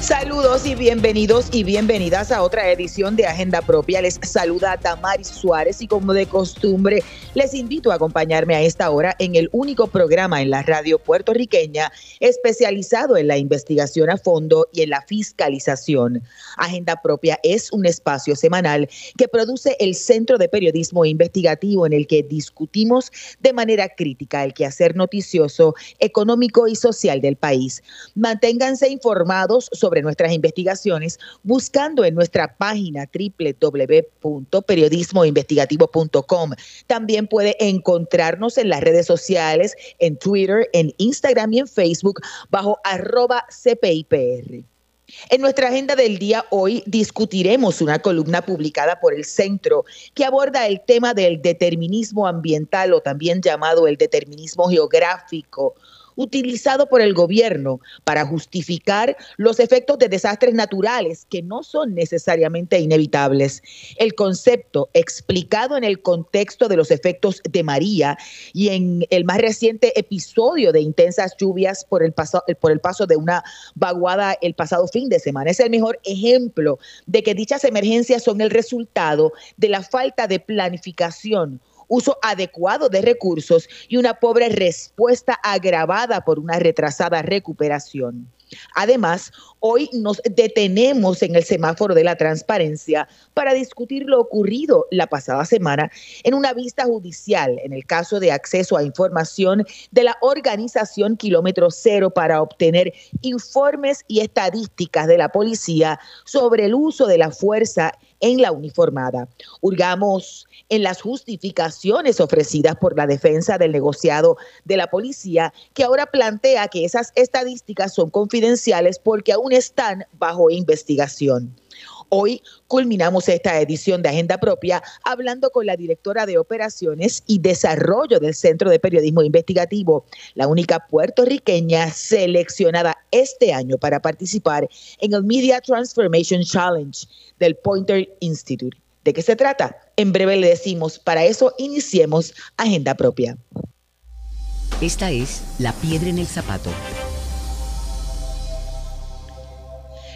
Saludos y bienvenidos y bienvenidas a otra edición de Agenda Propia. Les saluda Tamaris Suárez y como de costumbre les invito a acompañarme a esta hora en el único programa en la radio puertorriqueña especializado en la investigación a fondo y en la fiscalización. Agenda Propia es un espacio semanal que produce el Centro de Periodismo Investigativo en el que discutimos de manera crítica el quehacer noticioso, económico y social del país. Manténganse informados sobre nuestras investigaciones buscando en nuestra página www.periodismoinvestigativo.com. También puede encontrarnos en las redes sociales, en Twitter, en Instagram y en Facebook bajo arroba CPIPR. En nuestra agenda del día hoy discutiremos una columna publicada por el Centro que aborda el tema del determinismo ambiental o también llamado el determinismo geográfico utilizado por el gobierno para justificar los efectos de desastres naturales que no son necesariamente inevitables. El concepto explicado en el contexto de los efectos de María y en el más reciente episodio de intensas lluvias por el paso, por el paso de una vaguada el pasado fin de semana es el mejor ejemplo de que dichas emergencias son el resultado de la falta de planificación uso adecuado de recursos y una pobre respuesta agravada por una retrasada recuperación. Además, hoy nos detenemos en el semáforo de la transparencia para discutir lo ocurrido la pasada semana en una vista judicial en el caso de acceso a información de la organización Kilómetro Cero para obtener informes y estadísticas de la policía sobre el uso de la fuerza en la uniformada. Hurgamos en las justificaciones ofrecidas por la defensa del negociado de la policía, que ahora plantea que esas estadísticas son confidenciales porque aún están bajo investigación. Hoy culminamos esta edición de Agenda Propia hablando con la directora de Operaciones y Desarrollo del Centro de Periodismo Investigativo, la única puertorriqueña seleccionada este año para participar en el Media Transformation Challenge del Pointer Institute. ¿De qué se trata? En breve le decimos, para eso iniciemos Agenda Propia. Esta es La Piedra en el Zapato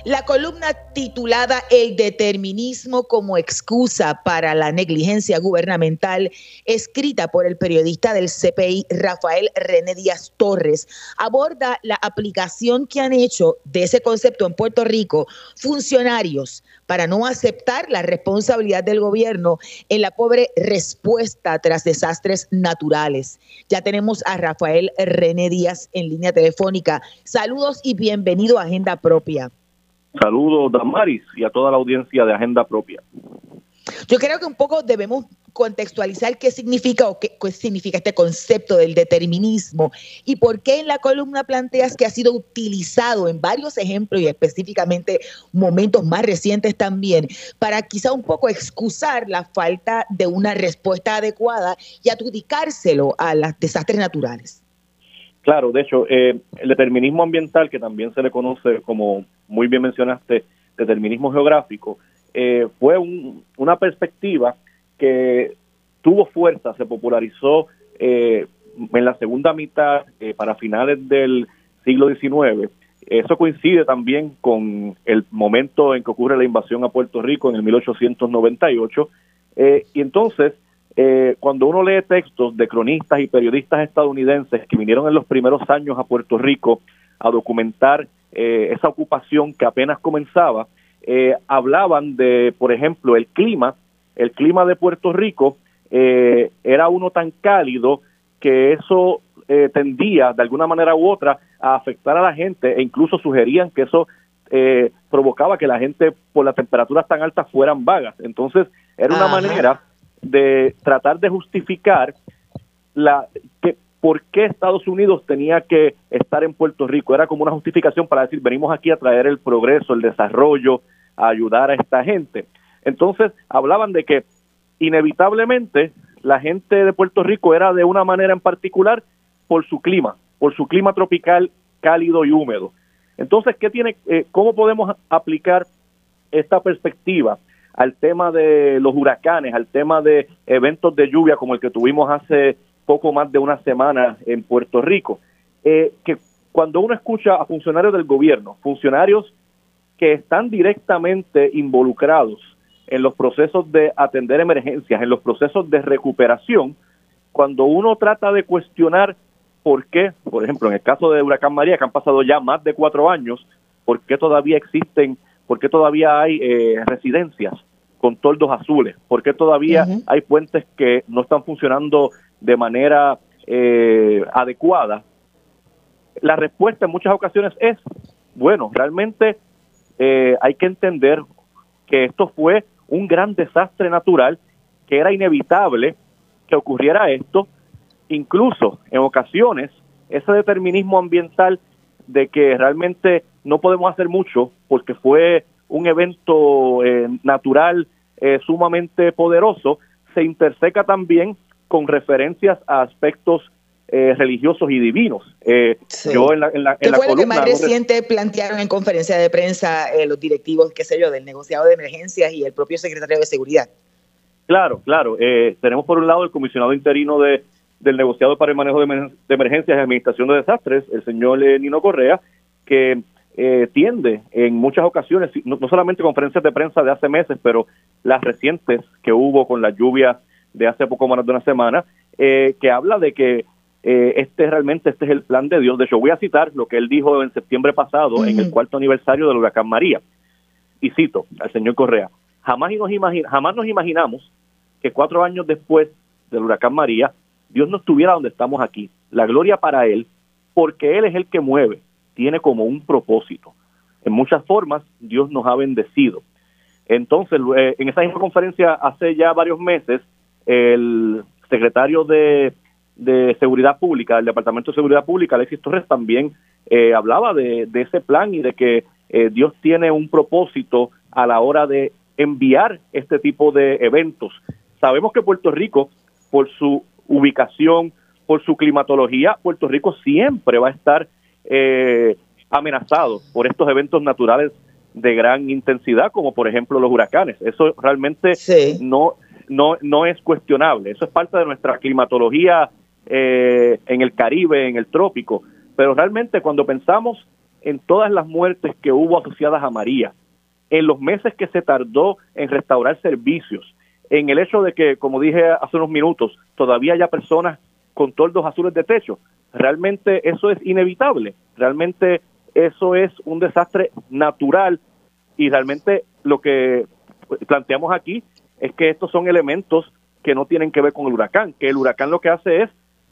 La columna titulada El determinismo como excusa para la negligencia gubernamental, escrita por el periodista del CPI Rafael René Díaz Torres, aborda la aplicación que han hecho de ese concepto en Puerto Rico funcionarios para no aceptar la responsabilidad del gobierno en la pobre respuesta tras desastres naturales. Ya tenemos a Rafael René Díaz en línea telefónica. Saludos y bienvenido a Agenda Propia. Saludos, Damaris, y a toda la audiencia de Agenda Propia. Yo creo que un poco debemos contextualizar qué significa o qué, significa este concepto del determinismo y por qué en la columna planteas que ha sido utilizado en varios ejemplos y específicamente momentos más recientes también para quizá un poco excusar la falta de una respuesta adecuada y adjudicárselo a los desastres naturales. Claro, de hecho, eh, el determinismo ambiental, que también se le conoce como muy bien mencionaste, determinismo geográfico, eh, fue una perspectiva que tuvo fuerza, se popularizó eh, en la segunda mitad, para finales del siglo XIX. Eso coincide también con el momento en que ocurre la invasión a Puerto Rico en el 1898. y entonces eh, cuando uno lee textos de cronistas y periodistas estadounidenses que vinieron en los primeros años a Puerto Rico a documentar eh, esa ocupación que apenas comenzaba, eh, hablaban de, por ejemplo, el clima. El clima de Puerto Rico era uno tan cálido que eso tendía de alguna manera u otra a afectar a la gente e incluso sugerían que eso provocaba que la gente por las temperaturas tan altas fueran vagas. Entonces era una manera de tratar de justificar la que por qué Estados Unidos tenía que estar en Puerto Rico. Era como una justificación para decir, venimos aquí a traer el progreso, el desarrollo, a ayudar a esta gente. Entonces, hablaban de que inevitablemente la gente de Puerto Rico era de una manera en particular por su clima, por su clima tropical cálido y húmedo. Entonces, ¿qué tiene, eh, ¿cómo podemos aplicar esta perspectiva al tema de los huracanes, al tema de eventos de lluvia como el que tuvimos hace poco más de una semana en Puerto Rico? Eh, que cuando uno escucha a funcionarios del gobierno, funcionarios que están directamente involucrados en los procesos de atender emergencias, en los procesos de recuperación, cuando uno trata de cuestionar por qué, por ejemplo, en el caso de Huracán María, que han pasado ya más de cuatro años, por qué todavía existen, por qué todavía hay eh, residencias con toldos azules, por qué todavía hay puentes que no están funcionando de manera eh, adecuada. La respuesta en muchas ocasiones es, bueno, realmente eh, hay que entender que esto fue un gran desastre natural, que era inevitable que ocurriera esto, incluso en ocasiones ese determinismo ambiental de que realmente no podemos hacer mucho porque fue un evento eh, natural eh, sumamente poderoso, se interseca también con referencias a aspectos eh, religiosos y divinos. Yo en la, en la, ¿Qué fue lo que más reciente plantearon en conferencia de prensa los directivos, qué sé yo, del negociado de emergencias y el propio secretario de Seguridad? Claro, claro. tenemos por un lado el comisionado interino de del negociado para el manejo de, emergencias y administración de desastres, el señor eh, Nino Correa, que eh, tiende en muchas ocasiones, no, solamente conferencias de prensa de hace meses, pero las recientes que hubo con la lluvia de hace poco más de una semana, eh, que habla de que este realmente este es el plan de Dios. De hecho, voy a citar lo que él dijo en septiembre pasado, en el cuarto aniversario del huracán María. Y cito al señor Correa, jamás nos, jamás nos imaginamos que cuatro años después del huracán María, Dios no estuviera donde estamos aquí. La gloria para Él, porque Él es el que mueve, tiene como un propósito. En muchas formas, Dios nos ha bendecido. Entonces, eh, en esa misma conferencia, hace ya varios meses, el secretario de, Seguridad Pública, del Departamento de Seguridad Pública, Alexis Torres, también eh, hablaba de, ese plan y de que eh, Dios tiene un propósito a la hora de enviar este tipo de eventos. Sabemos que Puerto Rico, por su ubicación, por su climatología, Puerto Rico siempre va a estar eh, amenazado por estos eventos naturales de gran intensidad, como por ejemplo los huracanes. Eso realmente no, no, no es cuestionable. Eso es parte de nuestra climatología eh, en el Caribe, en el trópico. Pero realmente cuando pensamos en todas las muertes que hubo asociadas a María, en los meses que se tardó en restaurar servicios, en el hecho de que, como dije hace unos minutos, todavía haya personas con toldos azules de techo. Realmente eso es inevitable, realmente eso es un desastre natural y realmente lo que planteamos aquí es que estos son elementos que no tienen que ver con el huracán, que el huracán lo que hace es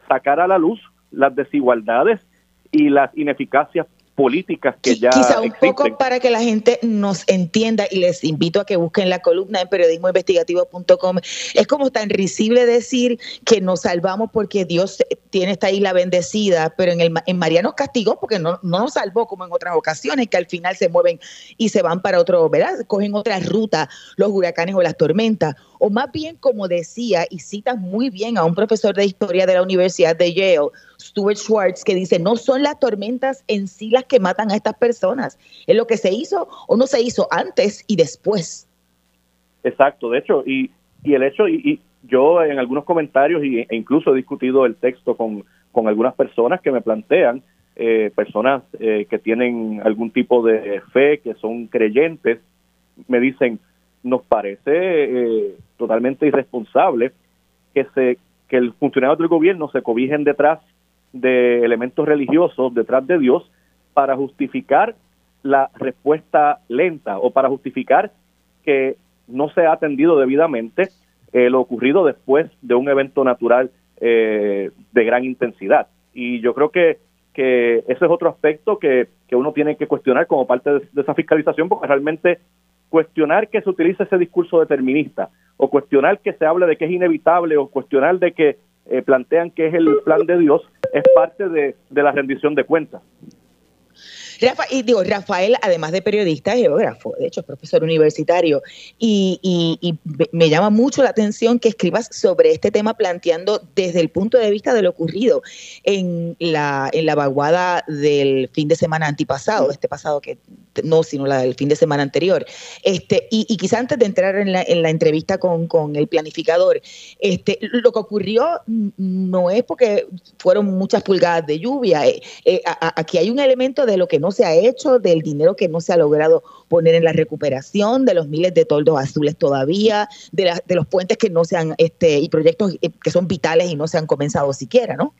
sacar a la luz las desigualdades y las ineficacias políticas que ya Quizá un poco para que la gente nos entienda y les invito a que busquen la columna en periodismoinvestigativo.com. Es como tan risible decir que nos salvamos porque Dios tiene esta isla bendecida, pero en, el, en María nos castigó porque no, no nos salvó como en otras ocasiones, que al final se mueven y se van para otro, ¿verdad? Cogen otra ruta los huracanes o las tormentas. O más bien, como decía, y cita muy bien a un profesor de historia de la Universidad de Yale, Stuart Schwartz, que dice, no son las tormentas en sí las que matan a estas personas, es lo que se hizo o no se hizo antes y después. Exacto, de hecho, y, y el hecho, y, yo en algunos comentarios e incluso he discutido el texto con, con algunas personas que me plantean, eh, personas eh, que tienen algún tipo de fe, que son creyentes, me dicen, nos parece eh, totalmente irresponsable que se que el funcionario del gobierno se cobijen detrás de elementos religiosos, detrás de Dios, para justificar la respuesta lenta o para justificar que no se ha atendido debidamente eh, lo ocurrido después de un evento natural eh, de gran intensidad. Y yo creo que, que ese es otro aspecto que, que uno tiene que cuestionar como parte de, esa fiscalización, porque realmente cuestionar que se utilice ese discurso determinista, o cuestionar que se hable de que es inevitable, o cuestionar de que eh, plantean que es el plan de Dios, es parte de, la rendición de cuentas. Rafa, y digo, Rafael, además de periodista, es geógrafo, de hecho, es profesor universitario, y, y, me llama mucho la atención que escribas sobre este tema planteando desde el punto de vista de lo ocurrido en la, en la vaguada del fin de semana antipasado, este pasado que no, sino la del fin de semana anterior. Este, y, y quizá antes de entrar en la, en la entrevista con, con, el planificador, este, lo que ocurrió no es porque fueron muchas pulgadas de lluvia, eh, eh, aquí hay un elemento de lo que no se ha hecho, del dinero que no se ha logrado poner en la recuperación, de los miles de toldos azules todavía, de, de los puentes que no se han, este, y proyectos eh, que son vitales y no se han comenzado siquiera, ¿no?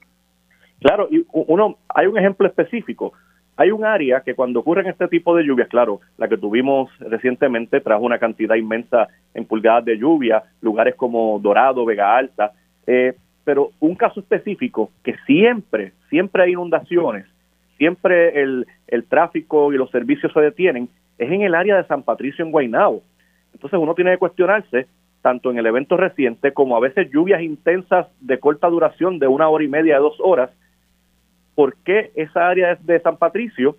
Claro, y uno, hay un ejemplo específico. Hay un área que cuando ocurren este tipo de lluvias, claro, la que tuvimos recientemente trajo una cantidad inmensa en pulgadas de lluvia, lugares como Dorado, Vega Alta, eh, pero un caso específico que siempre, siempre hay inundaciones, siempre el, el tráfico y los servicios se detienen, es en el área de San Patricio en Guaynabo. Entonces uno tiene que cuestionarse, tanto en el evento reciente como a veces lluvias intensas de corta duración de una hora y media, de dos horas, ¿por qué esa área de San Patricio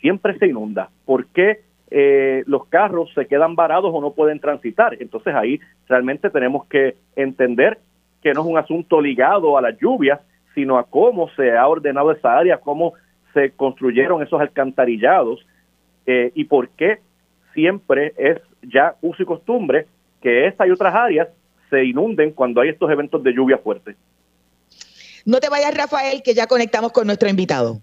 siempre se inunda? ¿Por qué eh, los carros se quedan varados o no pueden transitar? Entonces ahí realmente tenemos que entender que no es un asunto ligado a las lluvias, sino a cómo se ha ordenado esa área, cómo se construyeron esos alcantarillados eh, y por qué siempre es ya uso y costumbre que esta y otras áreas se inunden cuando hay estos eventos de lluvia fuerte. No te vayas, Rafael, que ya conectamos con nuestro invitado.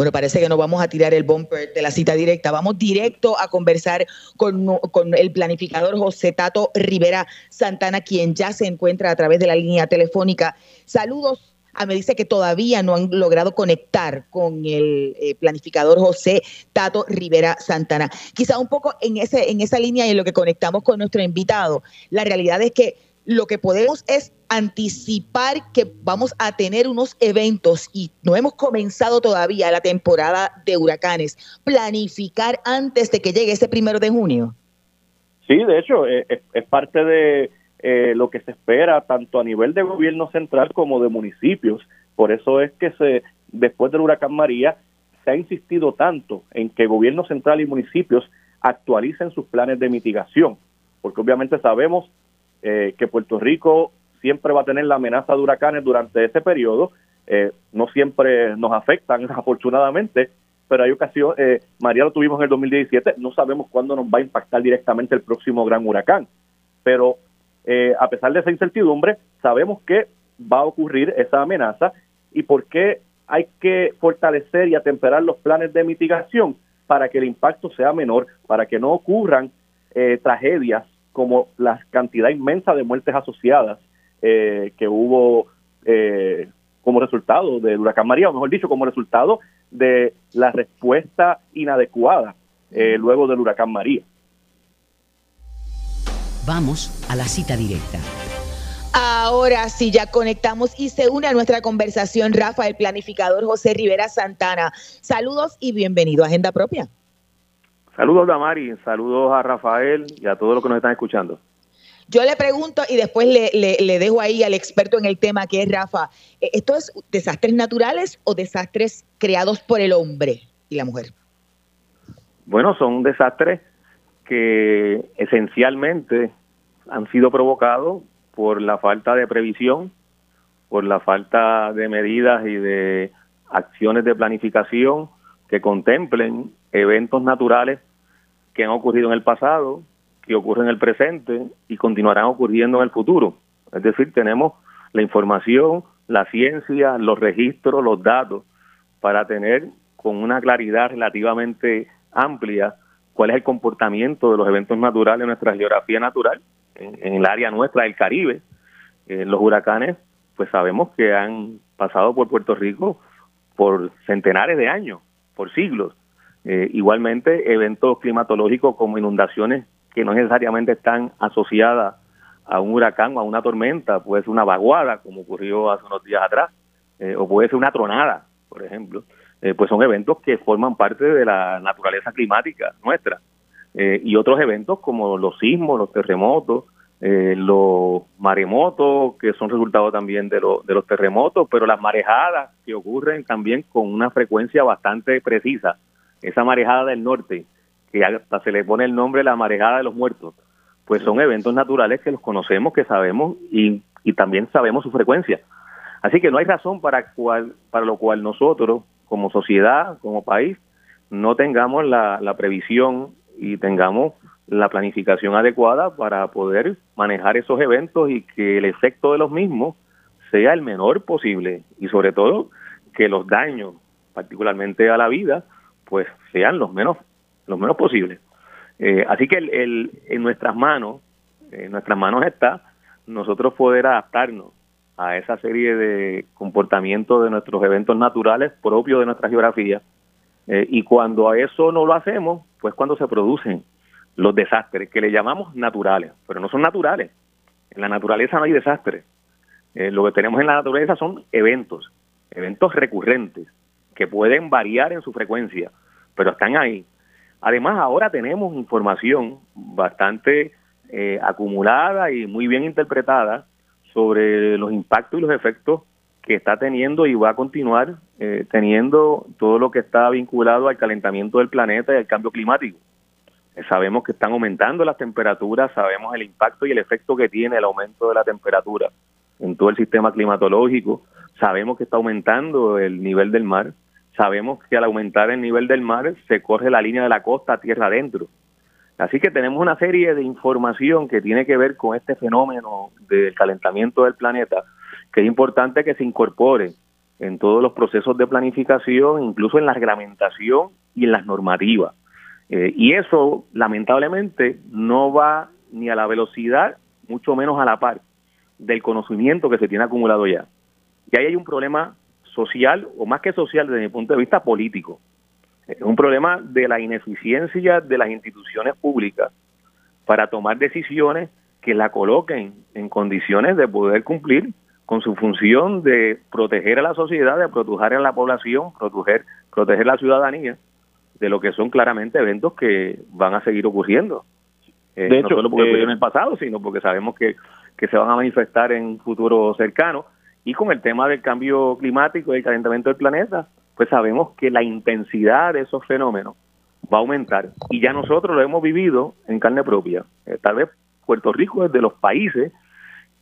Bueno, parece que no vamos a tirar el bumper de la cita directa. Vamos directo a conversar con, con, el planificador José Tato Rivera Santana, quien ya se encuentra a través de la línea telefónica. Saludos Ah, me dice que todavía no han logrado conectar con el eh, planificador José Tato Rivera Santana. Quizá un poco en, ese, en esa línea y en lo que conectamos con nuestro invitado. La realidad es que lo que podemos es anticipar que vamos a tener unos eventos y no hemos comenzado todavía la temporada de huracanes. Planificar antes de que llegue ese primero de junio. Sí, de hecho, eh, es parte de eh, lo que se espera tanto a nivel de gobierno central como de municipios. Por eso es que se después del huracán María se ha insistido tanto en que gobierno central y municipios actualicen sus planes de mitigación, porque obviamente sabemos eh, que Puerto Rico siempre va a tener la amenaza de huracanes durante ese periodo, eh, no siempre nos afectan afortunadamente, pero hay ocasiones, María lo tuvimos en el 2017, no sabemos cuándo nos va a impactar directamente el próximo gran huracán, pero eh, a pesar de esa incertidumbre, sabemos que va a ocurrir esa amenaza y por qué hay que fortalecer y atemperar los planes de mitigación para que el impacto sea menor, para que no ocurran eh, tragedias como la cantidad inmensa de muertes asociadas eh, que hubo como resultado del huracán María, o mejor dicho, como resultado de la respuesta inadecuada luego del huracán María. Vamos a la cita directa. Ahora sí, ya conectamos y se une a nuestra conversación Rafa, el planificador José Rivera Santana. Saludos y bienvenido a Agenda Propia. Saludos, Damari. Saludos a Rafael y a todos los que nos están escuchando. Yo le pregunto y después le, le, dejo ahí al experto en el tema que es Rafa. Eh, ¿Esto es desastres naturales o desastres creados por el hombre y la mujer? Bueno, son desastres que esencialmente han sido provocados por la falta de previsión, por la falta de medidas y de acciones de planificación que contemplen eventos naturales que han ocurrido en el pasado, que ocurren en el presente y continuarán ocurriendo en el futuro. Es decir, tenemos la información, la ciencia, los registros, los datos para tener con una claridad relativamente amplia cuál es el comportamiento de los eventos naturales en nuestra geografía natural, en, el área nuestra del Caribe. Eh, los huracanes, pues sabemos que han pasado por Puerto Rico por centenares de años, por siglos. Eh, igualmente, eventos climatológicos como inundaciones que no necesariamente están asociadas a un huracán o a una tormenta, puede ser una vaguada, como ocurrió hace unos días atrás, eh, o puede ser una tronada, por ejemplo. Pues son eventos que forman parte de la naturaleza climática nuestra. Eh, y otros eventos como los sismos, los terremotos, eh, los maremotos que son resultado también de, de los terremotos, pero las marejadas que ocurren también con una frecuencia bastante precisa. Esa marejada del norte, que hasta se le pone el nombre la marejada de los muertos, pues son eventos naturales que los conocemos, que sabemos y, y también sabemos su frecuencia. Así que no hay razón para, cual, para lo cual nosotros, como sociedad, como país, no tengamos la, la previsión y tengamos la planificación adecuada para poder manejar esos eventos y que el efecto de los mismos sea el menor posible y sobre todo que los daños, particularmente a la vida, pues sean los menos los menos posibles. Eh, así que el, en nuestras manos, en nuestras manos está nosotros poder adaptarnos a esa serie de comportamientos de nuestros eventos naturales propios de nuestra geografía. Eh, y cuando a eso no lo hacemos, pues cuando se producen los desastres, que le llamamos naturales, pero no son naturales. En la naturaleza no hay desastres. Eh, lo que tenemos en la naturaleza son eventos, eventos recurrentes, que pueden variar en su frecuencia, pero están ahí. Además, ahora tenemos información bastante eh, acumulada y muy bien interpretada sobre los impactos y los efectos que está teniendo y va a continuar eh, teniendo todo lo que está vinculado al calentamiento del planeta y al cambio climático. Eh, sabemos que están aumentando las temperaturas, sabemos el impacto y el efecto que tiene el aumento de la temperatura en todo el sistema climatológico, sabemos que está aumentando el nivel del mar, sabemos que al aumentar el nivel del mar se corre la línea de la costa a tierra adentro. Así que tenemos una serie de información que tiene que ver con este fenómeno del calentamiento del planeta, que es importante que se incorpore en todos los procesos de planificación, incluso en la reglamentación y en las normativas. Eh, y eso, lamentablemente, no va ni a la velocidad, mucho menos a la par del conocimiento que se tiene acumulado ya. Y ahí hay un problema social, o más que social, desde mi punto de vista político. Es un problema de la ineficiencia de las instituciones públicas para tomar decisiones que la coloquen en condiciones de poder cumplir con su función de proteger a la sociedad, de proteger a la población, proteger, proteger a la ciudadanía de lo que son claramente eventos que van a seguir ocurriendo. Eh, de hecho, no solo porque eh, en el pasado, sino porque sabemos que, que se van a manifestar en un futuro cercano. Y con el tema del cambio climático y el calentamiento del planeta, pues sabemos que la intensidad de esos fenómenos va a aumentar. Y ya nosotros lo hemos vivido en carne propia. Eh, tal vez Puerto Rico es de los países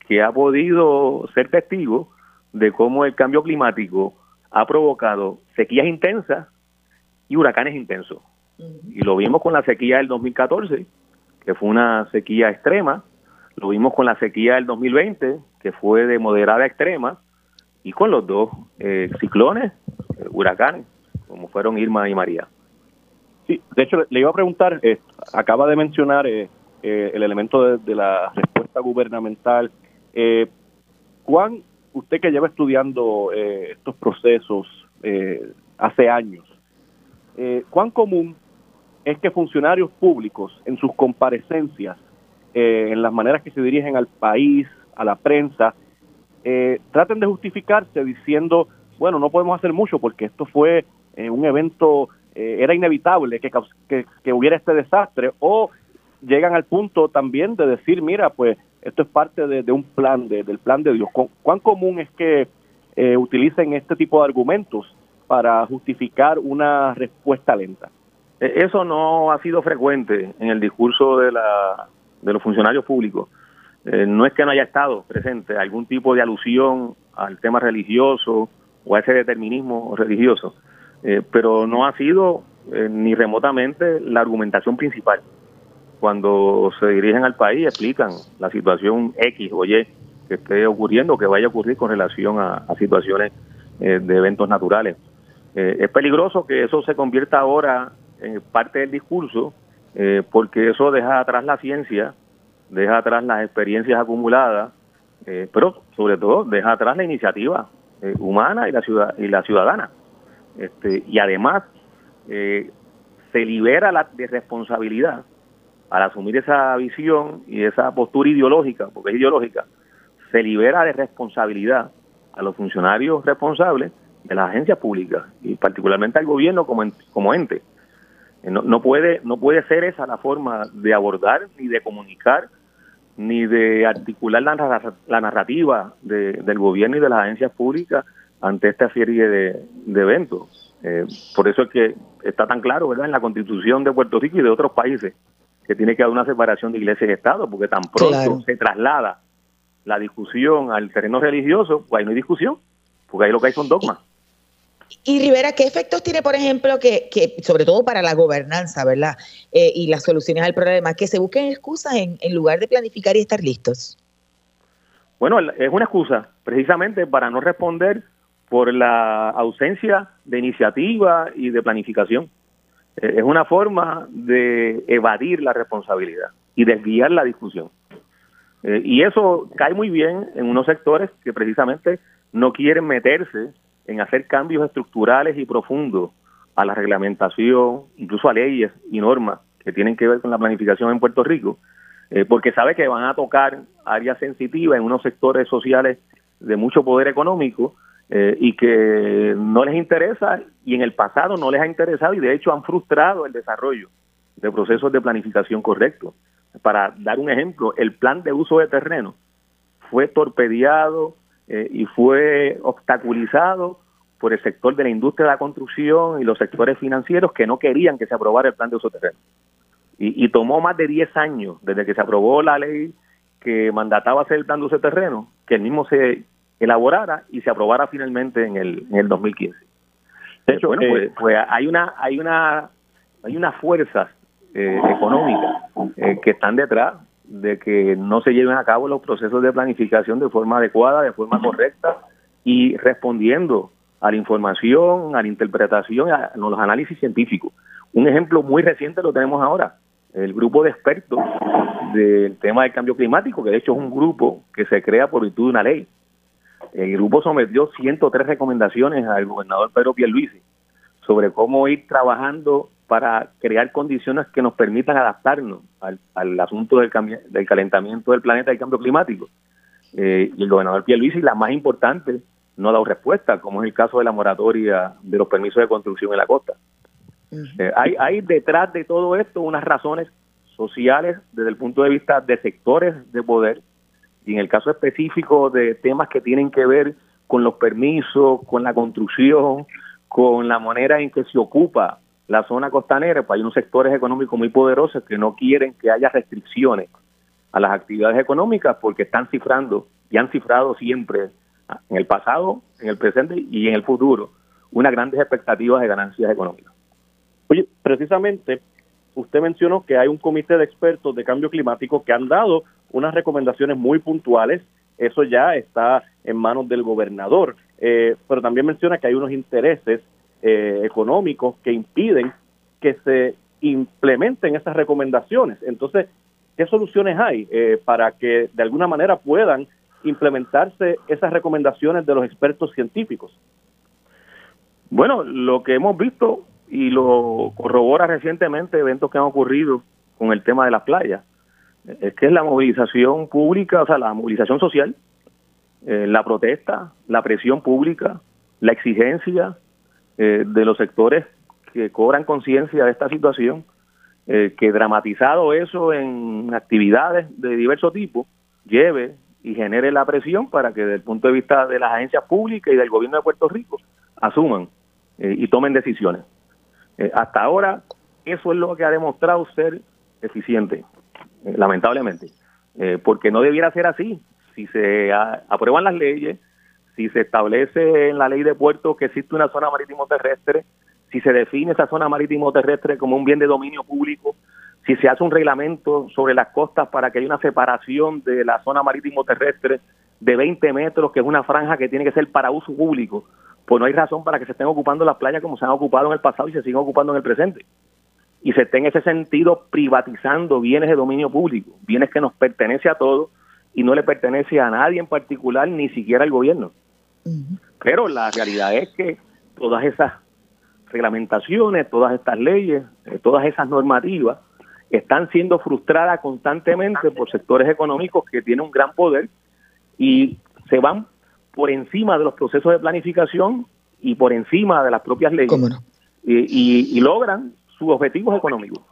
que ha podido ser testigo de cómo el cambio climático ha provocado sequías intensas y huracanes intensos. Y lo vimos con la sequía del 2014, que fue una sequía extrema, lo vimos con la sequía del 2020, que fue de moderada a extrema, y con los dos eh, ciclones, eh, huracanes, como fueron Irma y María. Sí, de hecho le iba a preguntar, eh, acaba de mencionar el elemento de, la respuesta gubernamental. ¿Cuán, usted que lleva estudiando estos procesos hace años, eh, cuán común es que funcionarios públicos en sus comparecencias, eh, en las maneras que se dirigen al país, a la prensa, eh, traten de justificarse diciendo, bueno, no podemos hacer mucho porque esto fue un evento, era inevitable que, que, hubiera este desastre, o llegan al punto también de decir, mira, pues esto es parte de, un plan, del plan de Dios. ¿Cuán común es que utilicen este tipo de argumentos para justificar una respuesta lenta. E, eso no ha sido frecuente en el discurso de, la, de los funcionarios públicos. Eh, no es que no haya estado presente algún tipo de alusión al tema religioso o a ese determinismo religioso, eh, pero no ha sido eh, ni remotamente la argumentación principal. Cuando se dirigen al país explican la situación X o Y que esté ocurriendo que vaya a ocurrir con relación a, situaciones de eventos naturales. Eh, es peligroso que eso se convierta ahora en parte del discurso, eh, porque eso deja atrás la ciencia, deja atrás las experiencias acumuladas, eh, pero sobre todo deja atrás la iniciativa humana y la ciudad y la ciudadana. Este, y además se libera la de responsabilidad al asumir esa visión y esa postura ideológica, porque es ideológica, se libera de responsabilidad a los funcionarios responsables de las agencias públicas y particularmente al gobierno como, como ente. Eh, no, no, puede, no puede ser esa la forma de abordar ni de comunicar ni de articular la, la narrativa del gobierno y de las agencias públicas ante esta serie de, eventos. Eh, por eso es que está tan claro ¿verdad? en la constitución de Puerto Rico y de otros países que tiene que haber una separación de iglesia y Estado, porque tan pronto se traslada la discusión al terreno religioso, pues ahí no hay discusión, porque ahí lo que hay son dogmas. Y Rivera, ¿qué efectos tiene, por ejemplo, que, que sobre todo para la gobernanza, ¿verdad? Eh, y las soluciones al problema, que se busquen excusas en, en lugar de planificar y estar listos? Bueno, es una excusa precisamente para no responder por la ausencia de iniciativa y de planificación. Eh, es una forma de evadir la responsabilidad y desviar la discusión. Eh, y eso cae muy bien en unos sectores que precisamente no quieren meterse en hacer cambios estructurales y profundos a la reglamentación, incluso a leyes y normas que tienen que ver con la planificación en Puerto Rico, eh, porque sabe que van a tocar áreas sensitivas en unos sectores sociales de mucho poder económico eh, y que no les interesa y en el pasado no les ha interesado y de hecho han frustrado el desarrollo de procesos de planificación correctos. Para dar un ejemplo, el plan de uso de terreno fue torpedeado eh, y fue obstaculizado por el sector de la industria de la construcción y los sectores financieros que no querían que se aprobara el plan de uso de terreno. Y, y tomó más de 10 años desde que se aprobó la ley que mandataba hacer el plan de uso de terreno, que el mismo se elaborara y se aprobara finalmente en el, en el 2015. De hecho, bueno, pues, pues, hay una hay una hay unas fuerzas eh, económicas eh, que están detrás de que no se lleven a cabo los procesos de planificación de forma adecuada, de forma correcta y respondiendo a la información, a la interpretación, a los análisis científicos. Un ejemplo muy reciente lo tenemos ahora, el grupo de expertos del tema del cambio climático, que de hecho es un grupo que se crea por virtud de una ley. El grupo sometió 103 recomendaciones al gobernador Pedro Pierluisi sobre cómo ir trabajando para crear condiciones que nos permitan adaptarnos al, asunto del, del calentamiento del planeta y el cambio climático. Eh, y el gobernador Pierluisi, la más importante, no ha dado respuesta, como es el caso de la moratoria de los permisos de construcción en la costa. Eh, hay, hay detrás de todo esto unas razones sociales desde el punto de vista de sectores de poder y en el caso específico de temas que tienen que ver con los permisos, con la construcción, con la manera en que se ocupa la zona costanera, pues hay unos sectores económicos muy poderosos que no quieren que haya restricciones a las actividades económicas porque están cifrando y han cifrado siempre en el pasado, en el presente y en el futuro unas grandes expectativas de ganancias económicas. Oye, precisamente usted mencionó que hay un comité de expertos de cambio climático que han dado unas recomendaciones muy puntuales. Eso ya está en manos del gobernador. Eh, pero también menciona que hay unos intereses eh, económicos que impiden que se implementen esas recomendaciones. Entonces, ¿qué soluciones hay eh, para que de alguna manera puedan implementarse esas recomendaciones de los expertos científicos? Bueno, lo que hemos visto y lo corrobora recientemente eventos que han ocurrido con el tema de las playas, es que es la movilización pública, o sea, la movilización social, eh, la protesta, la presión pública, la exigencia eh, de los sectores que cobran conciencia de esta situación, eh, que dramatizado eso en actividades de diverso tipo, lleve y genere la presión para que desde el punto de vista de las agencias públicas y del gobierno de Puerto Rico asuman y tomen decisiones. hasta ahora, eso es lo que ha demostrado ser eficiente. Lamentablemente, eh, porque no debiera ser así. Si se aprueban las leyes, si se establece en la ley de puertos que existe una zona marítimo terrestre, si se define esa zona marítimo terrestre como un bien de dominio público, si se hace un reglamento sobre las costas para que haya una separación de la zona marítimo terrestre de 20 metros, que es una franja que tiene que ser para uso público, pues no hay razón para que se estén ocupando las playas como se han ocupado en el pasado y se siguen ocupando en el presente y se esté en ese sentido privatizando bienes de dominio público, bienes que nos pertenece a todos y no le pertenece a nadie en particular, ni siquiera al gobierno. Pero la realidad es que todas esas reglamentaciones, todas estas leyes, eh, todas esas normativas están siendo frustradas constantemente por sectores económicos que tienen un gran poder y se van por encima de los procesos de planificación y por encima de las propias leyes. Y, y logran sus objetivos económicos.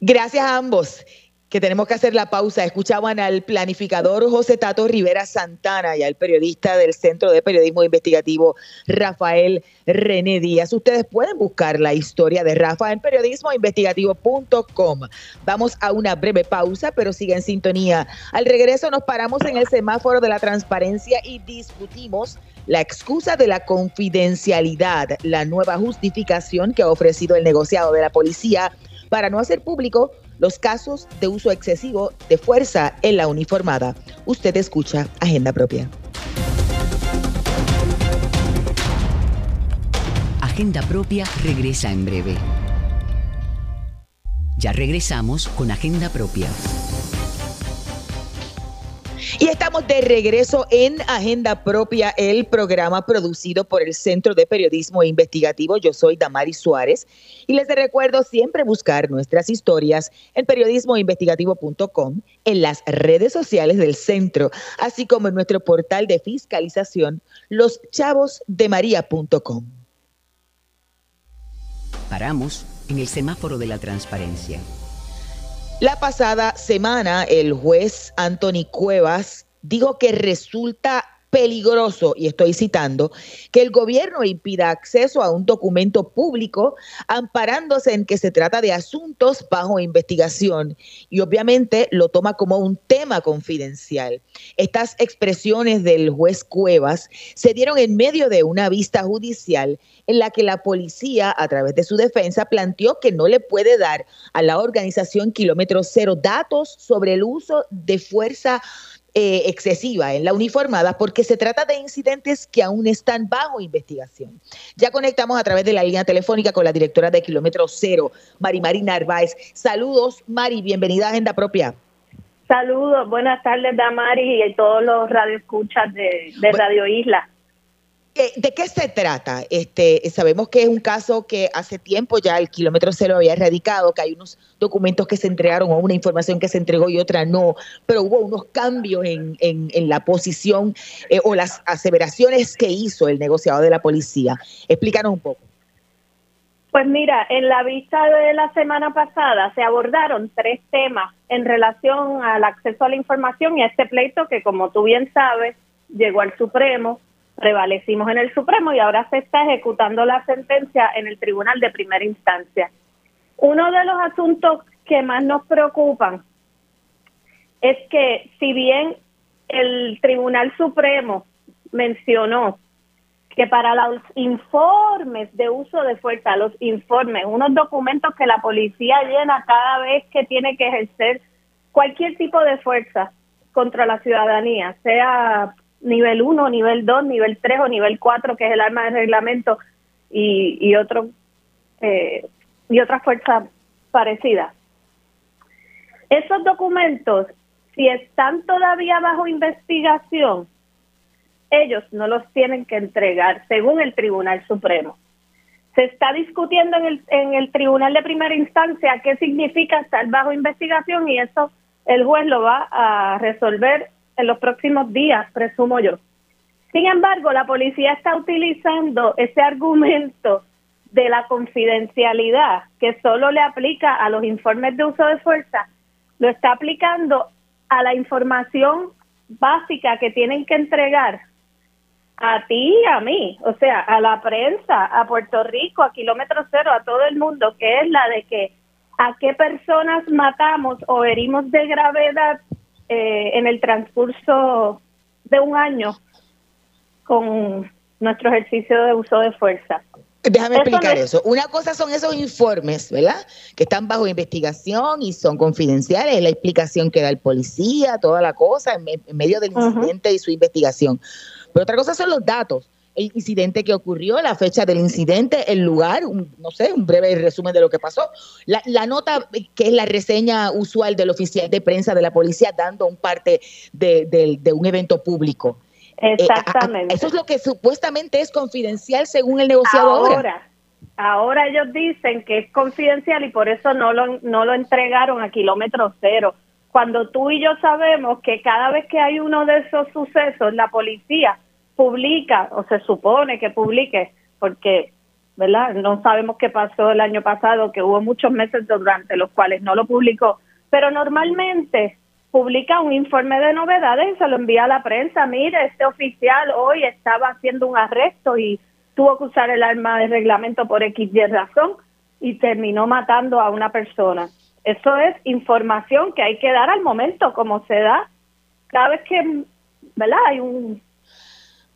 Gracias a ambos. Que tenemos que hacer la pausa. Escuchaban al planificador José Tato Rivera Santana y al periodista del Centro de Periodismo Investigativo Rafael René Díaz. Ustedes pueden buscar la historia de Rafa en periodismoinvestigativo.com. Vamos a una breve pausa, pero sigue en sintonía. Al regreso nos paramos en el semáforo de la transparencia y discutimos la excusa de la confidencialidad, la nueva justificación que ha ofrecido el negociado de la policía para no hacer público los casos de uso excesivo de fuerza en la uniformada. Usted escucha Agenda Propia. Agenda Propia regresa en breve. Ya regresamos con Agenda Propia. Y estamos de regreso en Agenda Propia, el programa producido por el Centro de Periodismo Investigativo. Yo soy Damari Suárez y les recuerdo siempre buscar nuestras historias en periodismoinvestigativo.com, en las redes sociales del centro, así como en nuestro portal de fiscalización, loschavosdemaria.com. Paramos en el semáforo de la transparencia. La pasada semana, el juez Anthony Cuevas dijo que resulta peligroso, y estoy citando, que el gobierno impida acceso a un documento público amparándose en que se trata de asuntos bajo investigación y obviamente lo toma como un tema confidencial. Estas expresiones del juez Cuevas se dieron en medio de una vista judicial en la que la policía, a través de su defensa, planteó que no le puede dar a la organización Kilómetro Cero datos sobre el uso de fuerza eh, excesiva en la uniformada porque se trata de incidentes que aún están bajo investigación. Ya conectamos a través de la línea telefónica con la directora de Kilómetro Cero, Mari Mari Narváez. Saludos, Mari, bienvenida a Agenda Propia. Saludos, buenas tardes, Damari y todos los radioescuchas de, de Radio Isla. Eh, ¿De qué se trata? Este, sabemos que es un caso que hace tiempo ya el kilómetro cero había erradicado, que hay unos documentos que se entregaron o una información que se entregó y otra no, pero hubo unos cambios en, en, la posición eh, o las aseveraciones que hizo el negociado de la policía. Explícanos un poco. Pues mira, en la vista de la semana pasada se abordaron tres temas en relación al acceso a la información y a este pleito que, como tú bien sabes, llegó al Supremo prevalecimos en el Supremo y ahora se está ejecutando la sentencia en el Tribunal de Primera Instancia. Uno de los asuntos que más nos preocupan es que si bien el Tribunal Supremo mencionó que para los informes de uso de fuerza, los informes, unos documentos que la policía llena cada vez que tiene que ejercer cualquier tipo de fuerza contra la ciudadanía, sea nivel 1, nivel 2, nivel 3 o nivel 4, que es el arma de reglamento, y, y, otro, eh, y otras fuerzas parecidas. Esos documentos, si están todavía bajo investigación, ellos no los tienen que entregar según el Tribunal Supremo. Se está discutiendo en el, en el Tribunal de Primera Instancia qué significa estar bajo investigación y eso el juez lo va a resolver en los próximos días, presumo yo. Sin embargo, la policía está utilizando ese argumento de la confidencialidad que solo le aplica a los informes de uso de fuerza, lo está aplicando a la información básica que tienen que entregar a ti y a mí, o sea, a la prensa, a Puerto Rico, a kilómetro cero, a todo el mundo, que es la de que a qué personas matamos o herimos de gravedad eh, en el transcurso de un año con nuestro ejercicio de uso de fuerza. Déjame explicar eso. Una cosa son esos informes, ¿verdad? Que están bajo investigación y son confidenciales, la explicación que da el policía, toda la cosa, en, medio del incidente y su investigación. Pero otra cosa son los datos el incidente que ocurrió, la fecha del incidente, el lugar, no sé, un breve resumen de lo que pasó. La, nota que es la reseña usual del oficial de prensa de la policía dando un parte de, un evento público. Eh, Exactamente. eso es lo que supuestamente es confidencial según el negociador. Ahora, ahora ellos dicen que es confidencial y por eso no lo, no lo entregaron a kilómetro cero. Cuando tú y yo sabemos que cada vez que hay uno de esos sucesos, la policía publica o se supone que publique, porque, ¿verdad? No sabemos qué pasó el año pasado, que hubo muchos meses durante los cuales no lo publicó, Pero normalmente publica un informe de novedades y se lo envía a la prensa. Mire, este oficial hoy estaba haciendo un arresto y tuvo que usar el arma de reglamento por X y razón y terminó matando a una persona. Eso es información que hay que dar al momento, como se da cada vez que ¿verdad? hay un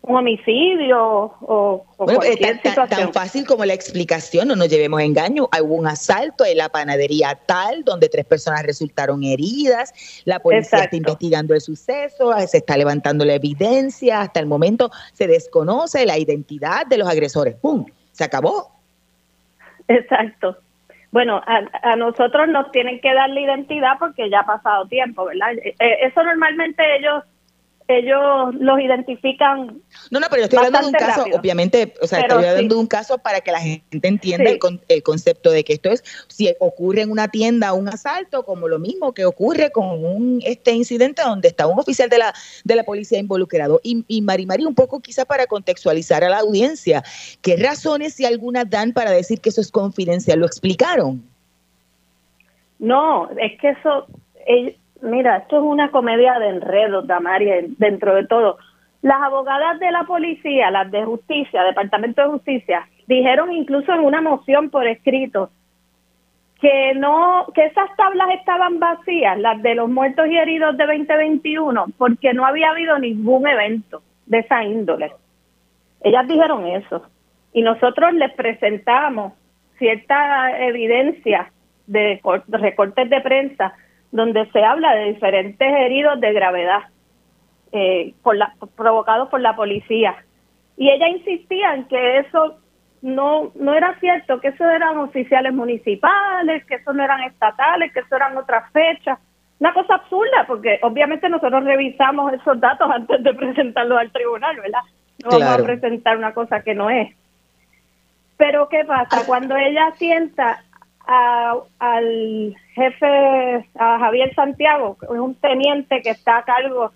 un homicidio o, bueno, cualquier tan, Tan, fácil como la explicación, no nos llevemos engaño. Hubo un asalto en la panadería tal, donde tres personas resultaron heridas. La policía está investigando el suceso, se está levantando la evidencia. Hasta el momento se desconoce la identidad de los agresores. ¡Pum! Se acabó. Exacto. Bueno, a, a, nosotros nos tienen que dar la identidad porque ya ha pasado tiempo, ¿verdad? Eh, eh, eso normalmente ellos ellos los identifican. No, no, pero yo estoy hablando de un caso, obviamente, o sea, estoy hablando de un caso para que la gente entienda el, concepto de que esto es, si ocurre en una tienda un asalto, como lo mismo que ocurre con un este incidente donde está un oficial de la, de la policía involucrado. Y, y Mari Mari, un poco quizá para contextualizar a la audiencia, ¿qué razones, si algunas, dan para decir que eso es confidencial? ¿Lo explicaron? No, es que eso, Mira, esto es una comedia de enredos, Damaria, dentro de todo. Las abogadas de la policía, las de justicia, Departamento de Justicia, dijeron incluso en una moción por escrito que no que esas tablas estaban vacías, las de los muertos y heridos de 2021, porque no había habido ningún evento de esa índole. Ellas dijeron eso y nosotros les presentamos cierta evidencia de recortes de prensa donde se habla de diferentes heridos de gravedad eh, por la, provocados por la policía. Y ella insistía en que eso no, no era cierto, que eso eran oficiales municipales, que eso no eran estatales, que eso eran otras fechas. Una cosa absurda, porque obviamente nosotros revisamos esos datos antes de presentarlos al tribunal, ¿verdad? No vamos a presentar una cosa que no es. Pero ¿qué pasa? Cuando ella sienta al jefe, a Javier Santiago, que es un teniente que está a cargo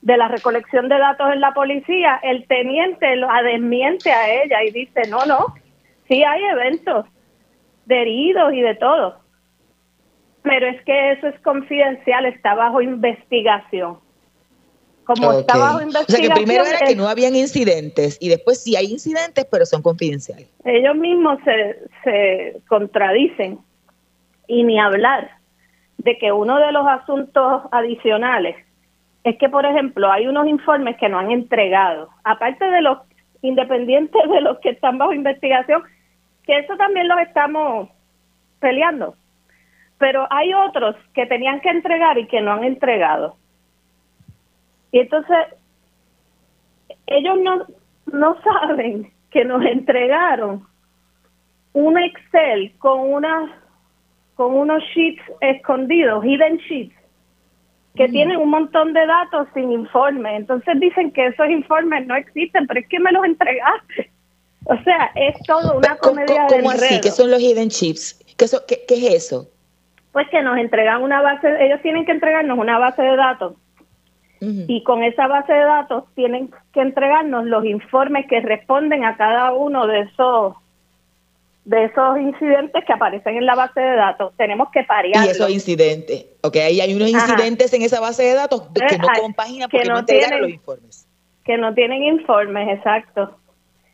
de la recolección de datos en la policía, el teniente lo desmiente a ella y dice, no, no, sí hay eventos de heridos y de todo, pero es que eso es confidencial, está bajo investigación. Como está bajo investigación. O sea que primero era que no habían incidentes y después sí hay incidentes, pero son confidenciales. Ellos mismos se, se contradicen y ni hablar de que uno de los asuntos adicionales es que, por ejemplo, hay unos informes que no han entregado, aparte de los independientes de los que están bajo investigación, que eso también los estamos peleando, pero hay otros que tenían que entregar y que no han entregado. Y entonces, ellos no, no saben que nos entregaron un Excel con unas con unos sheets escondidos, hidden sheets, que mm. tienen un montón de datos sin informe. Entonces dicen que esos informes no existen, pero es que me los entregaste. O sea, es todo una comedia ¿Cómo, cómo así? ¿Qué son los hidden sheets? ¿Qué, qué, es eso? Pues que nos entregan una base, ellos tienen que entregarnos una base de datos y con esa base de datos tienen que entregarnos los informes que responden a cada uno de esos de esos incidentes que aparecen en la base de datos. Tenemos que parear. Y esos incidentes. Ok, ahí hay unos incidentes en esa base de datos que no compaginan porque no, tienen los informes. Que no tienen informes, exacto.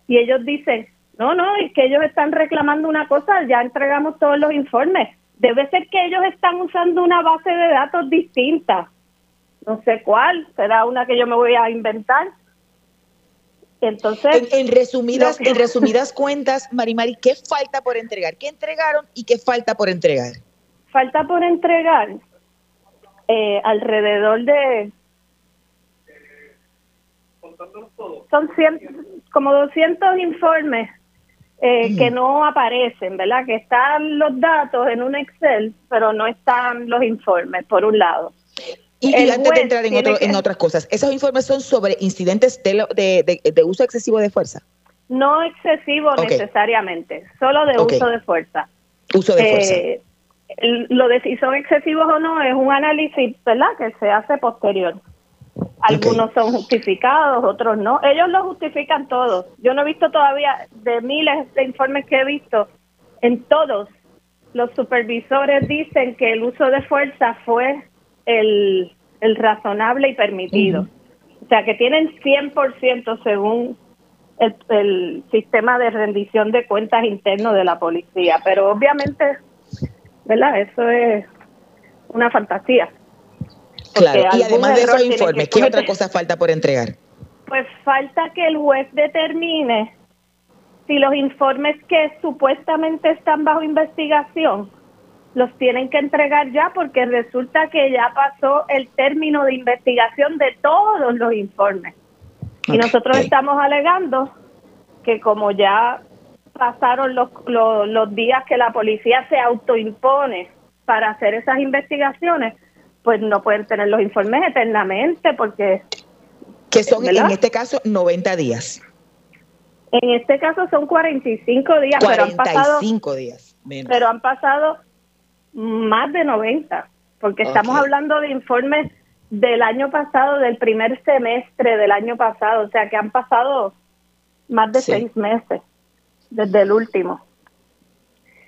Y ellos dicen, no, no, es que ellos están reclamando una cosa, ya entregamos todos los informes. Debe ser que ellos están usando una base de datos distinta. No sé cuál, será una que yo me voy a inventar entonces, en, resumidas, en resumidas cuentas, Mari Mari, ¿qué falta por entregar? ¿Qué entregaron y qué falta por entregar? Falta por entregar eh, alrededor de son como 200 informes eh, que no aparecen, ¿verdad? Que están los datos en un Excel, pero no están los informes, por un lado. Y, antes de entrar en, en otras cosas, ¿esos informes son sobre incidentes de, de, uso excesivo de fuerza? No excesivo necesariamente, solo de uso de fuerza. Uso de fuerza. Eh, lo de si son excesivos o no es un análisis, ¿verdad?, que se hace posterior. Algunos son justificados, otros no. Ellos lo justifican todos. Yo no he visto todavía, de miles de informes que he visto, en todos los supervisores dicen que el uso de fuerza fue el, razonable y permitido. O sea, que tienen 100% según el, el, sistema de rendición de cuentas interno de la policía. Pero obviamente, ¿verdad? Eso es una fantasía. Claro, y además de esos informes, ¿qué otra cosa falta por entregar? Pues falta que el juez determine si los informes que supuestamente están bajo investigación los tienen que entregar ya porque resulta que ya pasó el término de investigación de todos los informes. Y nosotros estamos alegando que como ya pasaron los, los, días que la policía se autoimpone para hacer esas investigaciones, pues no pueden tener los informes eternamente porque... Que son en este caso 90 días. En este caso son 45 días, 45 pero han pasado, días. Pero han pasado más de 90, porque estamos hablando de informes del año pasado, del primer semestre del año pasado, o sea que han pasado más de seis meses desde el último.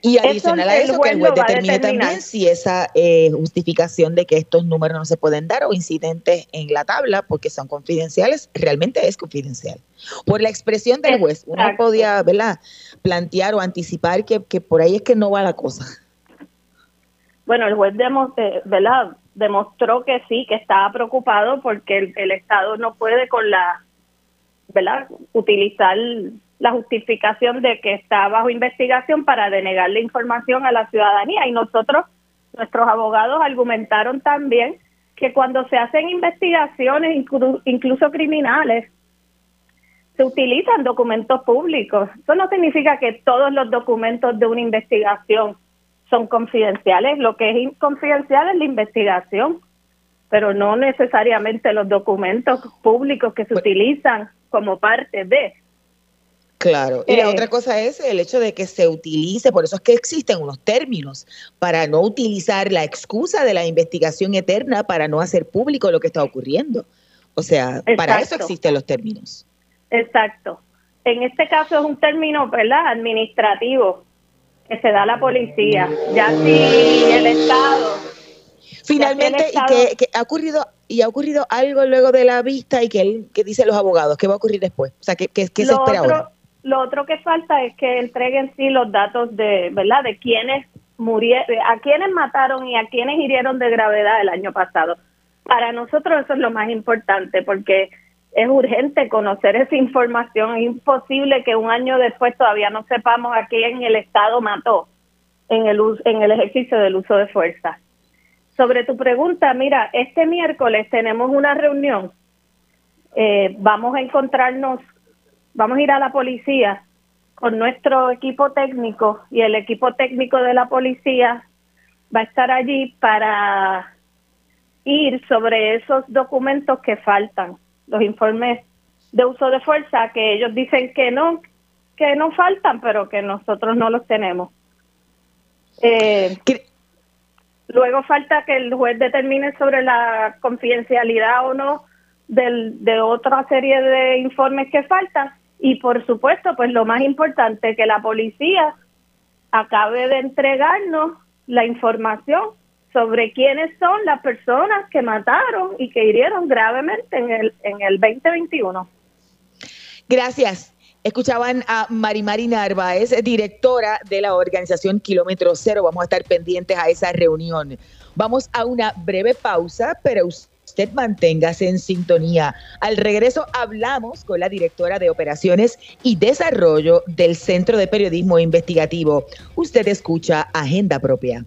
Y adicional a eso, que el juez determine también si esa eh, justificación de que estos números no se pueden dar o incidentes en la tabla porque son confidenciales, realmente es confidencial. Por la expresión del juez, uno podía ¿verdad? plantear o anticipar que, que por ahí es que no va la cosa. Bueno, el juez eh, ¿verdad? demostró que sí, que estaba preocupado porque el, Estado no puede con la, ¿verdad? utilizar la justificación de que está bajo investigación para denegarle información a la ciudadanía. Y nosotros, nuestros abogados, argumentaron también que cuando se hacen investigaciones, incluso criminales, se utilizan documentos públicos. Eso no significa que todos los documentos de una investigación son confidenciales. Lo que es confidencial es la investigación, pero no necesariamente los documentos públicos que se pues utilizan como parte de. Claro, y la eh, otra cosa es el hecho de que se utilice, por eso es que existen unos términos, para no utilizar la excusa de la investigación eterna para no hacer público lo que está ocurriendo. O sea, para eso existen los términos. Exacto. En este caso es un término, ¿verdad? Administrativo que se da la policía. Ya si el Estado. Finalmente, y que, ha ocurrido y ha ocurrido algo luego de la vista y que él, que dicen los abogados, ¿qué va a ocurrir después? O sea, ¿qué, qué, se espera ahora? Lo otro que falta es que entreguen sí los datos de, ¿verdad? De quiénes murieron, a quiénes mataron y a quiénes hirieron de gravedad el año pasado. Para nosotros eso es lo más importante porque es urgente conocer esa información. Es imposible que un año después todavía no sepamos a quién el Estado mató en el, en el ejercicio del uso de fuerza. Sobre tu pregunta, mira, este miércoles tenemos una reunión. Eh, vamos a encontrarnos, vamos a ir a la policía con nuestro equipo técnico y el equipo técnico de la policía va a estar allí para ir sobre esos documentos que faltan los informes de uso de fuerza que ellos dicen que no, que no faltan, pero que nosotros no los tenemos. Eh, luego falta que el juez determine sobre la confidencialidad o no del, de otra serie de informes que faltan. Y por supuesto, pues lo más importante, que la policía acabe de entregarnos la información sobre quiénes son las personas que mataron y que hirieron gravemente en el, en el 2021. Gracias. Escuchaban a Marimari Narváez, directora de la organización Kilómetro Cero. Vamos a estar pendientes a esa reunión. Vamos a una breve pausa, pero usted manténgase en sintonía. Al regreso hablamos con la directora de Operaciones y Desarrollo del Centro de Periodismo Investigativo. Usted escucha Agenda Propia.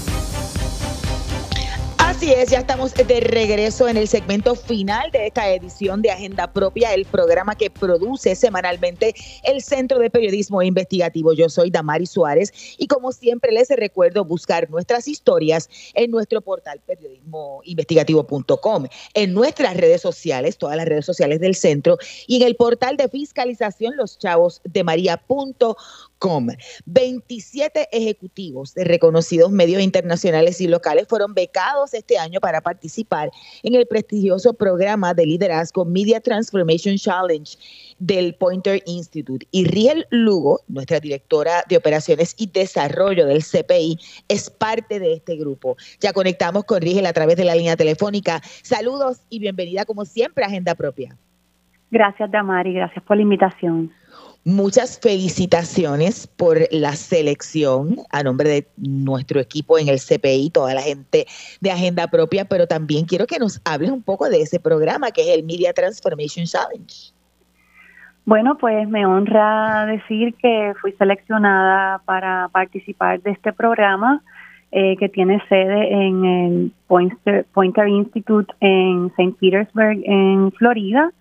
Así es, ya estamos de regreso en el segmento final de esta edición de Agenda Propia, el programa que produce semanalmente el Centro de Periodismo Investigativo. Yo soy Damari Suárez y como siempre les recuerdo buscar nuestras historias en nuestro portal periodismoinvestigativo.com, en nuestras redes sociales, todas las redes sociales del centro y en el portal de fiscalización Los María.com 27 ejecutivos de reconocidos medios internacionales y locales fueron becados este año para participar en el prestigioso programa de liderazgo Media Transformation Challenge del Pointer Institute. Y Riel Lugo, nuestra directora de operaciones y desarrollo del CPI, es parte de este grupo. Ya conectamos con Riel a través de la línea telefónica. Saludos y bienvenida como siempre a Agenda Propia. Gracias, Damari, gracias por la invitación. Muchas felicitaciones por la selección a nombre de nuestro equipo en el CPI, toda la gente de Agenda Propia, pero también quiero que nos hables un poco de ese programa que es el Media Transformation Challenge. Bueno, pues me honra decir que fui seleccionada para participar de este programa eh, que tiene sede en el Pointer, Pointer Institute en St. Petersburg, en Florida.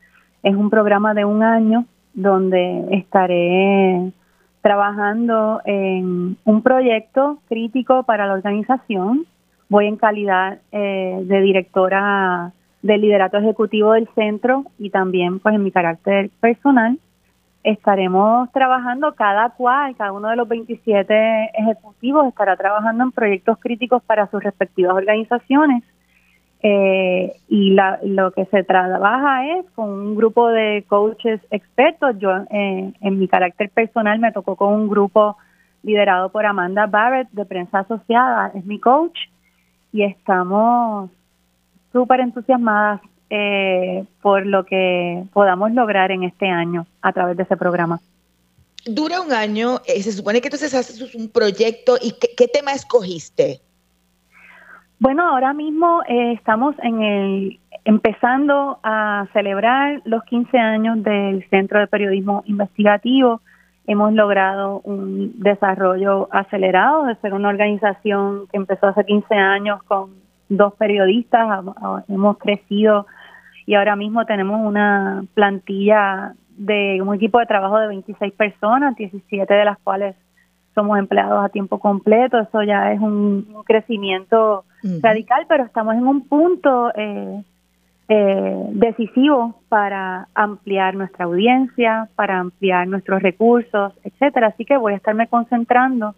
Es un programa de un año donde estaré trabajando en un proyecto crítico para la organización. Voy en calidad eh, de directora del liderato ejecutivo del centro y también pues en mi carácter personal. Estaremos trabajando cada cual, cada uno de los 27 ejecutivos estará trabajando en proyectos críticos para sus respectivas organizaciones eh, y lo que se trabaja es con un grupo de coaches expertos. Yo, eh, en mi carácter personal, me tocó con un grupo liderado por Amanda Barrett de Prensa Asociada, es mi coach, y estamos súper entusiasmadas eh, por lo que podamos lograr en este año a través de ese programa. Dura un año, se supone que entonces haces un proyecto y qué tema escogiste? Bueno, ahora mismo eh, estamos en el empezando a celebrar los 15 años del Centro de Periodismo Investigativo. Hemos logrado un desarrollo acelerado de ser una organización que empezó hace 15 años con dos periodistas. Hemos crecido y ahora mismo tenemos una plantilla de un equipo de trabajo de 26 personas, 17 de las cuales somos empleados a tiempo completo. Eso ya es un crecimiento radical, pero estamos en un punto eh, eh, decisivo para ampliar nuestra audiencia, para ampliar nuestros recursos, etcétera. Así que voy a estarme concentrando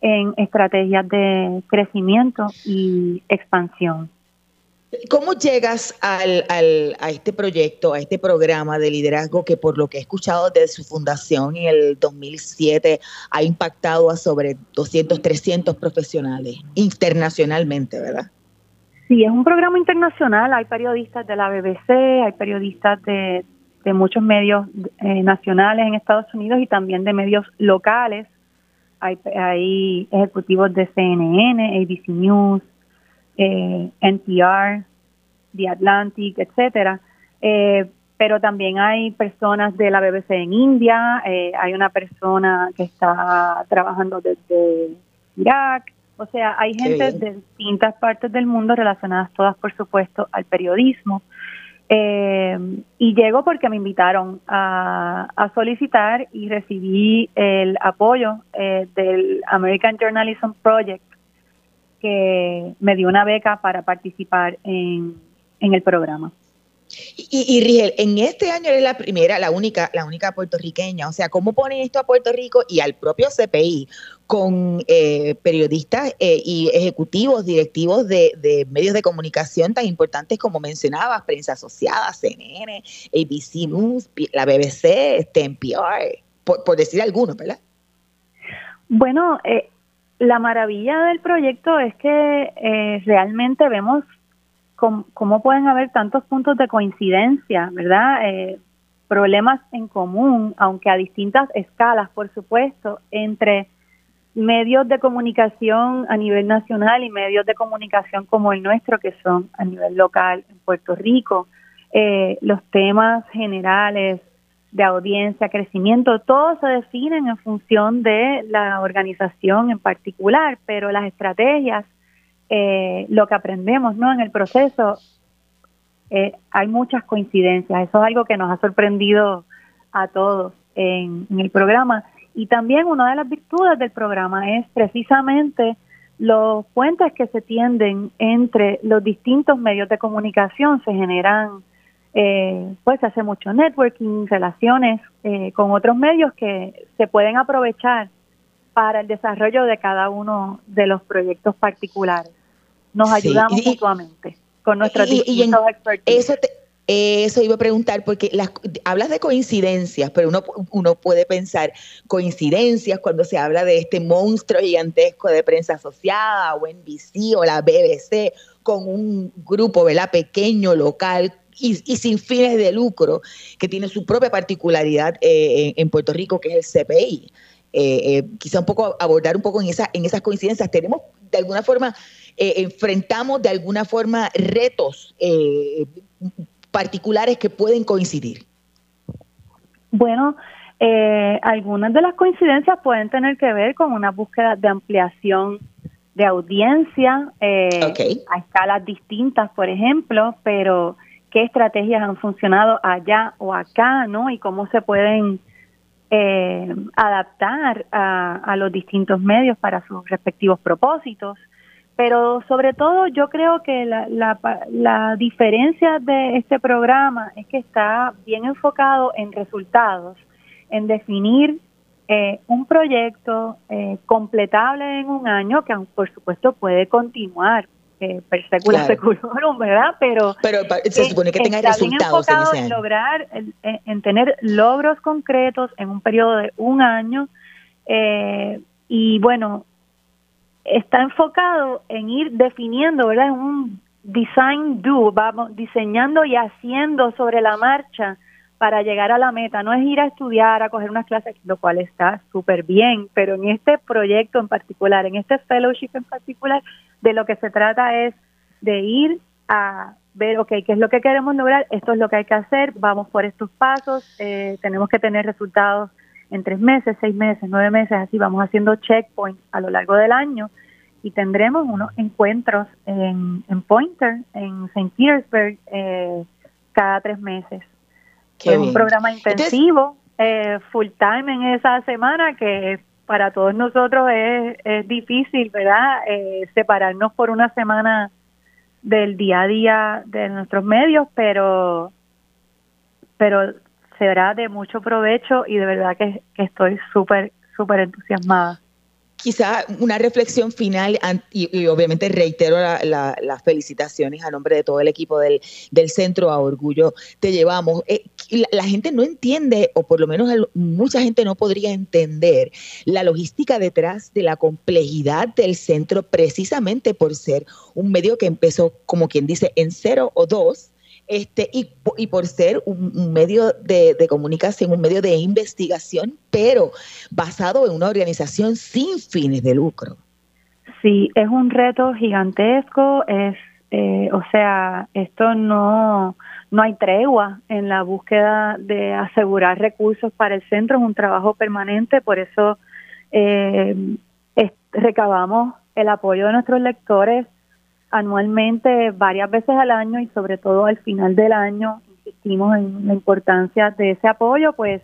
en estrategias de crecimiento y expansión. ¿Cómo llegas al, al, a este proyecto, a este programa de liderazgo que por lo que he escuchado desde su fundación en el 2007 ha impactado a sobre 200, 300 profesionales internacionalmente, verdad? Sí, es un programa internacional. Hay periodistas de la BBC, hay periodistas de, de muchos medios eh, nacionales en Estados Unidos y también de medios locales. Hay, hay ejecutivos de CNN, ABC News, eh, NPR, The Atlantic, etcétera. Eh, pero también hay personas de la BBC en India, eh, hay una persona que está trabajando desde Irak, o sea, hay gente de distintas partes del mundo relacionadas todas, por supuesto, al periodismo. Eh, y llego porque me invitaron a, a, solicitar y recibí el apoyo del American Journalism Project que me dio una beca para participar en, el programa. Y, y, Rigel, en este año eres la primera, la única, la única puertorriqueña. O sea, ¿cómo ponen esto a Puerto Rico y al propio CPI con eh, periodistas eh, y ejecutivos, directivos de, medios de comunicación tan importantes como mencionabas, Prensa Asociada, CNN, ABC News, la BBC, este, NPR, por, por decir algunos, ¿verdad? Bueno, eh, la maravilla del proyecto es que eh, realmente vemos cómo, pueden haber tantos puntos de coincidencia, ¿verdad? Eh, problemas en común, aunque a distintas escalas, por supuesto, entre medios de comunicación a nivel nacional y medios de comunicación como el nuestro, que son a nivel local en Puerto Rico. Eh, los temas generales, de audiencia, crecimiento, todo se definen en función de la organización en particular, pero las estrategias, eh, lo que aprendemos ¿no? en el proceso, eh, hay muchas coincidencias. Eso es algo que nos ha sorprendido a todos en el programa. Y también una de las virtudes del programa es precisamente los puentes que se tienden entre los distintos medios de comunicación se generan eh, pues hace mucho networking, relaciones eh, con otros medios que se pueden aprovechar para el desarrollo de cada uno de los proyectos particulares. Nos ayudamos mutuamente con nuestros Eso eso iba a preguntar, porque las, hablas de coincidencias, pero uno, uno puede pensar coincidencias cuando se habla de este monstruo gigantesco de prensa asociada o NBC o la BBC con un grupo ¿verdad? pequeño, local, y, sin fines de lucro, que tiene su propia particularidad eh, en, Puerto Rico, que es el CPI. Eh, eh, quizá un poco abordar un poco en, esa, en esas coincidencias. Tenemos de alguna forma, enfrentamos de alguna forma retos particulares que pueden coincidir. Bueno, algunas de las coincidencias pueden tener que ver con una búsqueda de ampliación de audiencia a escalas distintas, por ejemplo, pero qué estrategias han funcionado allá o acá, ¿no? Y cómo se pueden eh, adaptar a, los distintos medios para sus respectivos propósitos. Pero sobre todo yo creo que la, la, diferencia de este programa es que está bien enfocado en resultados, en definir eh, un proyecto eh, completable en un año que por supuesto puede continuar eh, per secula ¿verdad? Pero, Pero se supone que tenga resultados en, lograr, en, tener logros concretos en un periodo de un año eh, y bueno, está enfocado en ir definiendo, ¿verdad? En un design do, vamos diseñando y haciendo sobre la marcha para llegar a la meta. No es ir a estudiar, a coger unas clases, lo cual está súper bien, pero en este proyecto en particular, en este fellowship en particular, de lo que se trata es de ir a ver, ok, ¿qué es lo que queremos lograr? Esto es lo que hay que hacer, vamos por estos pasos, eh, tenemos que tener resultados en tres meses, seis meses, nueve meses, así vamos haciendo checkpoints a lo largo del año y tendremos unos encuentros en, Pointer, en St. Petersburg, eh, cada tres meses. Es un programa intensivo, eh, full time en esa semana que para todos nosotros es, es difícil, ¿verdad? Eh, separarnos por una semana del día a día de nuestros medios, pero pero será de mucho provecho y de verdad que, que estoy súper, súper entusiasmada quizá una reflexión final y, obviamente reitero las felicitaciones a nombre de todo el equipo del, centro a orgullo te llevamos. Eh, la, gente no entiende, o por lo menos mucha gente no podría entender la logística detrás de la complejidad del centro precisamente por ser un medio que empezó, como quien dice, en cero o dos este, y, y por ser un, medio de, comunicación, un medio de investigación, pero basado en una organización sin fines de lucro. Sí, es un reto gigantesco, es, eh, o sea, esto no, no hay tregua en la búsqueda de asegurar recursos para el centro, es un trabajo permanente, por eso eh, recabamos el apoyo de nuestros lectores anualmente varias veces al año y sobre todo al final del año insistimos en la importancia de ese apoyo, pues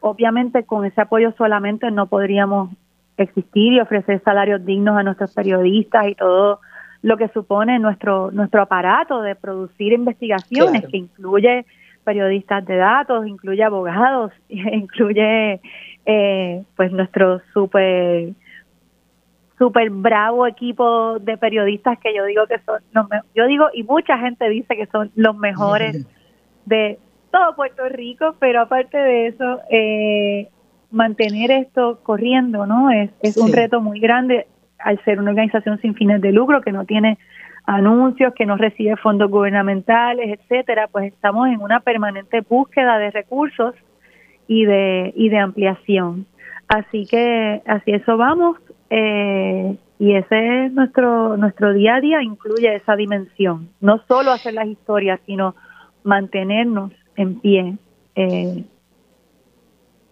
obviamente con ese apoyo solamente no podríamos existir y ofrecer salarios dignos a nuestros periodistas y todo lo que supone nuestro nuestro aparato de producir investigaciones que incluye periodistas de datos, incluye abogados, incluye eh, pues nuestro super súper bravo equipo de periodistas que yo digo que son los yo digo y mucha gente dice que son los mejores de todo Puerto Rico pero aparte de eso eh, mantener esto corriendo no es, es un reto muy grande al ser una organización sin fines de lucro que no tiene anuncios que no recibe fondos gubernamentales etcétera pues estamos en una permanente búsqueda de recursos y de y de ampliación así que así eso vamos eh, y ese es nuestro, nuestro día a día, incluye esa dimensión. No solo hacer las historias, sino mantenernos en pie. Eh,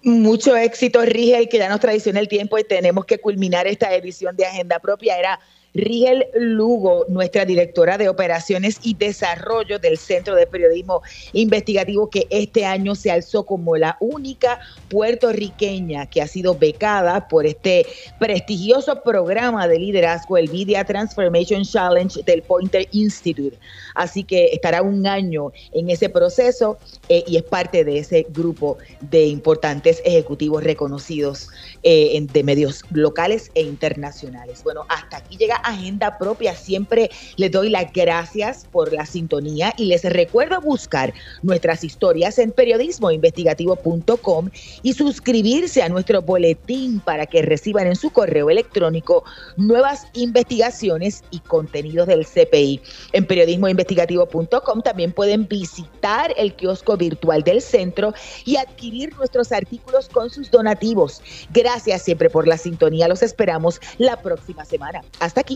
Mucho éxito, Rigel, que ya nos traiciona el tiempo y tenemos que culminar esta edición de Agenda Propia. Era Rigel Lugo, nuestra directora de operaciones y desarrollo del Centro de Periodismo Investigativo, que este año se alzó como la única puertorriqueña que ha sido becada por este prestigioso programa de liderazgo, el Media Transformation Challenge del Pointer Institute. Así que estará un año en ese proceso eh, y es parte de ese grupo de importantes ejecutivos reconocidos eh, de medios locales e internacionales. Bueno, hasta aquí llega Agenda Propia. Siempre les doy las gracias por la sintonía y les recuerdo buscar nuestras historias en periodismoinvestigativo.com y suscribirse a nuestro boletín para que reciban en su correo electrónico nuevas investigaciones y contenidos del CPI. En periodismoinvestigativo.com también pueden visitar el kiosco virtual del centro y adquirir nuestros artículos con sus donativos. Gracias siempre por la sintonía. Los esperamos la próxima semana. Hasta aquí,